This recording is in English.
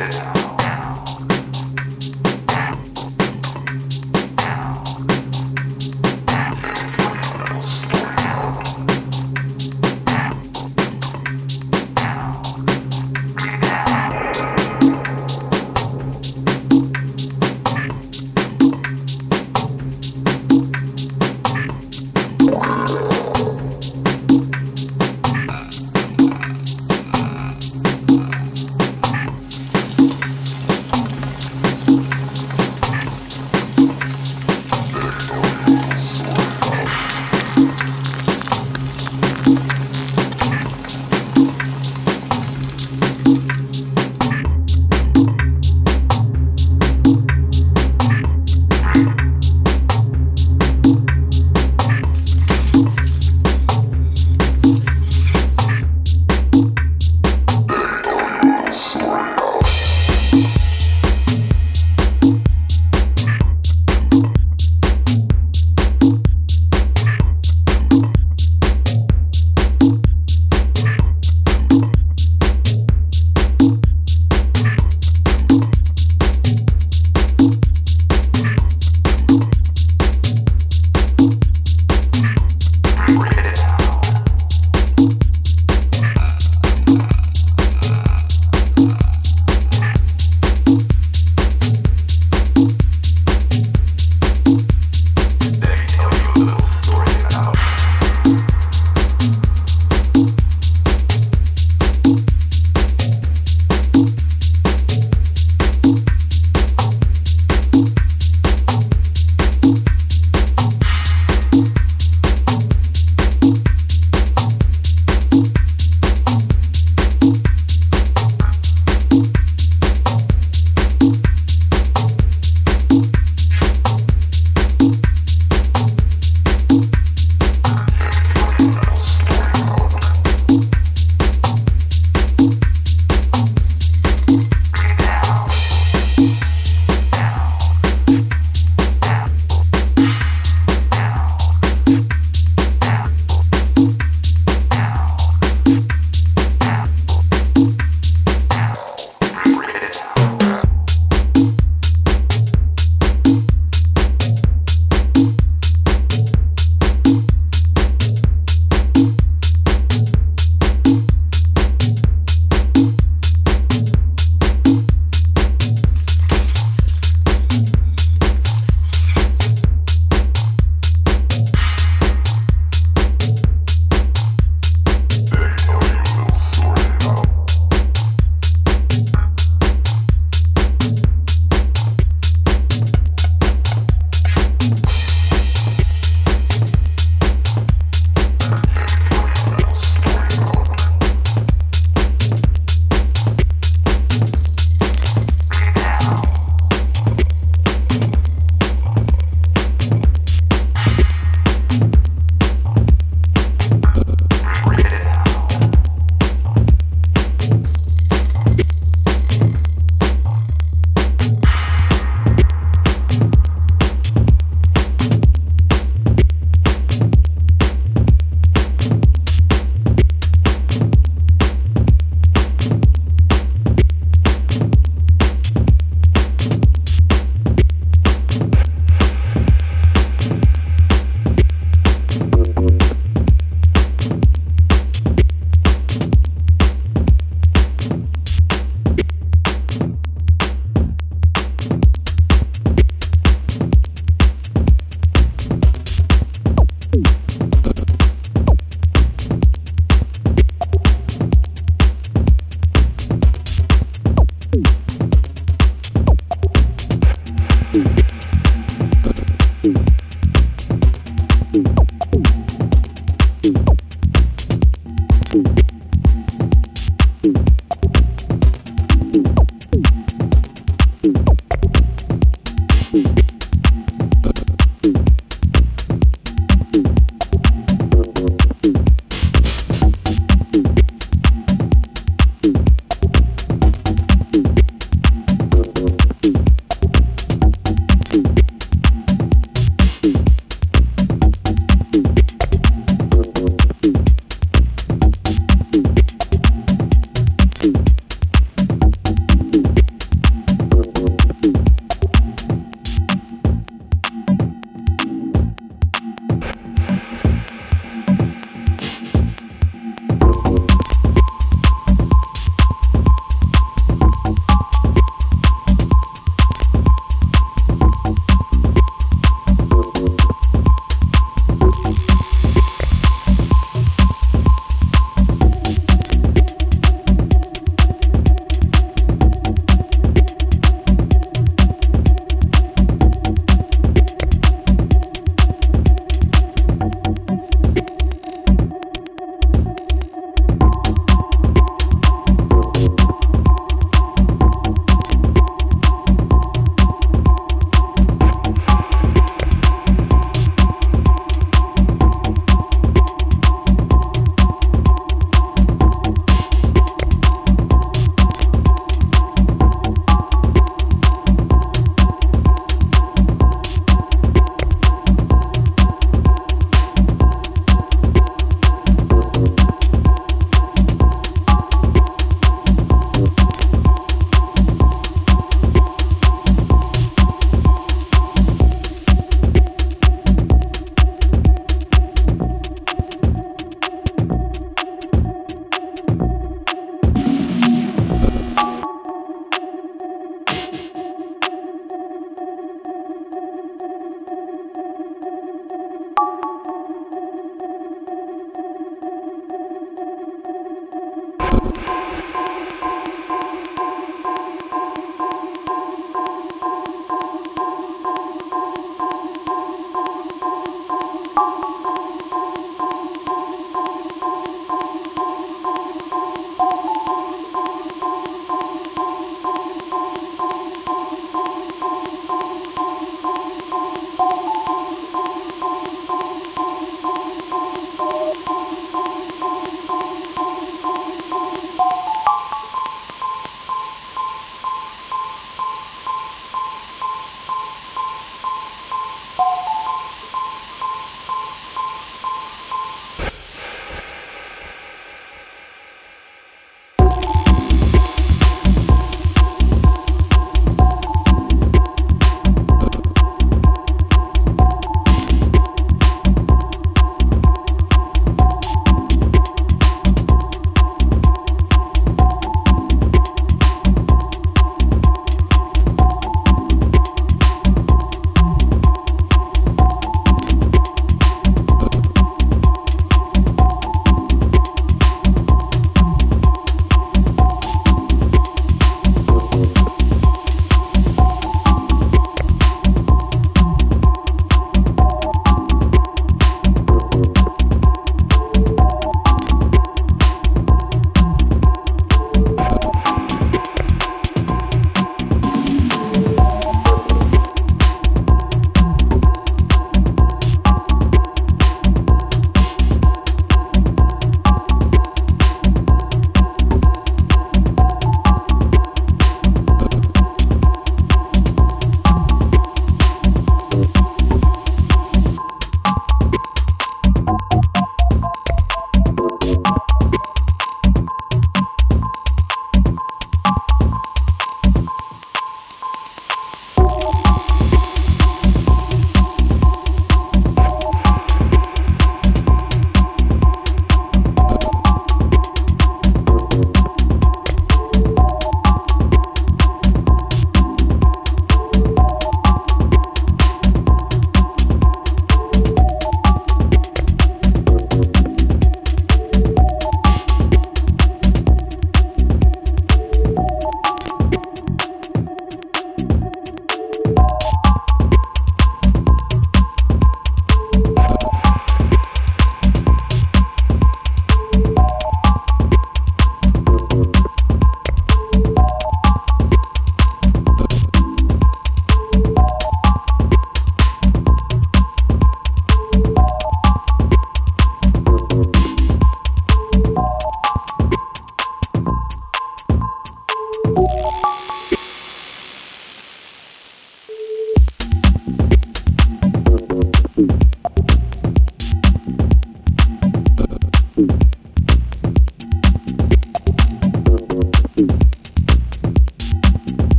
Wow.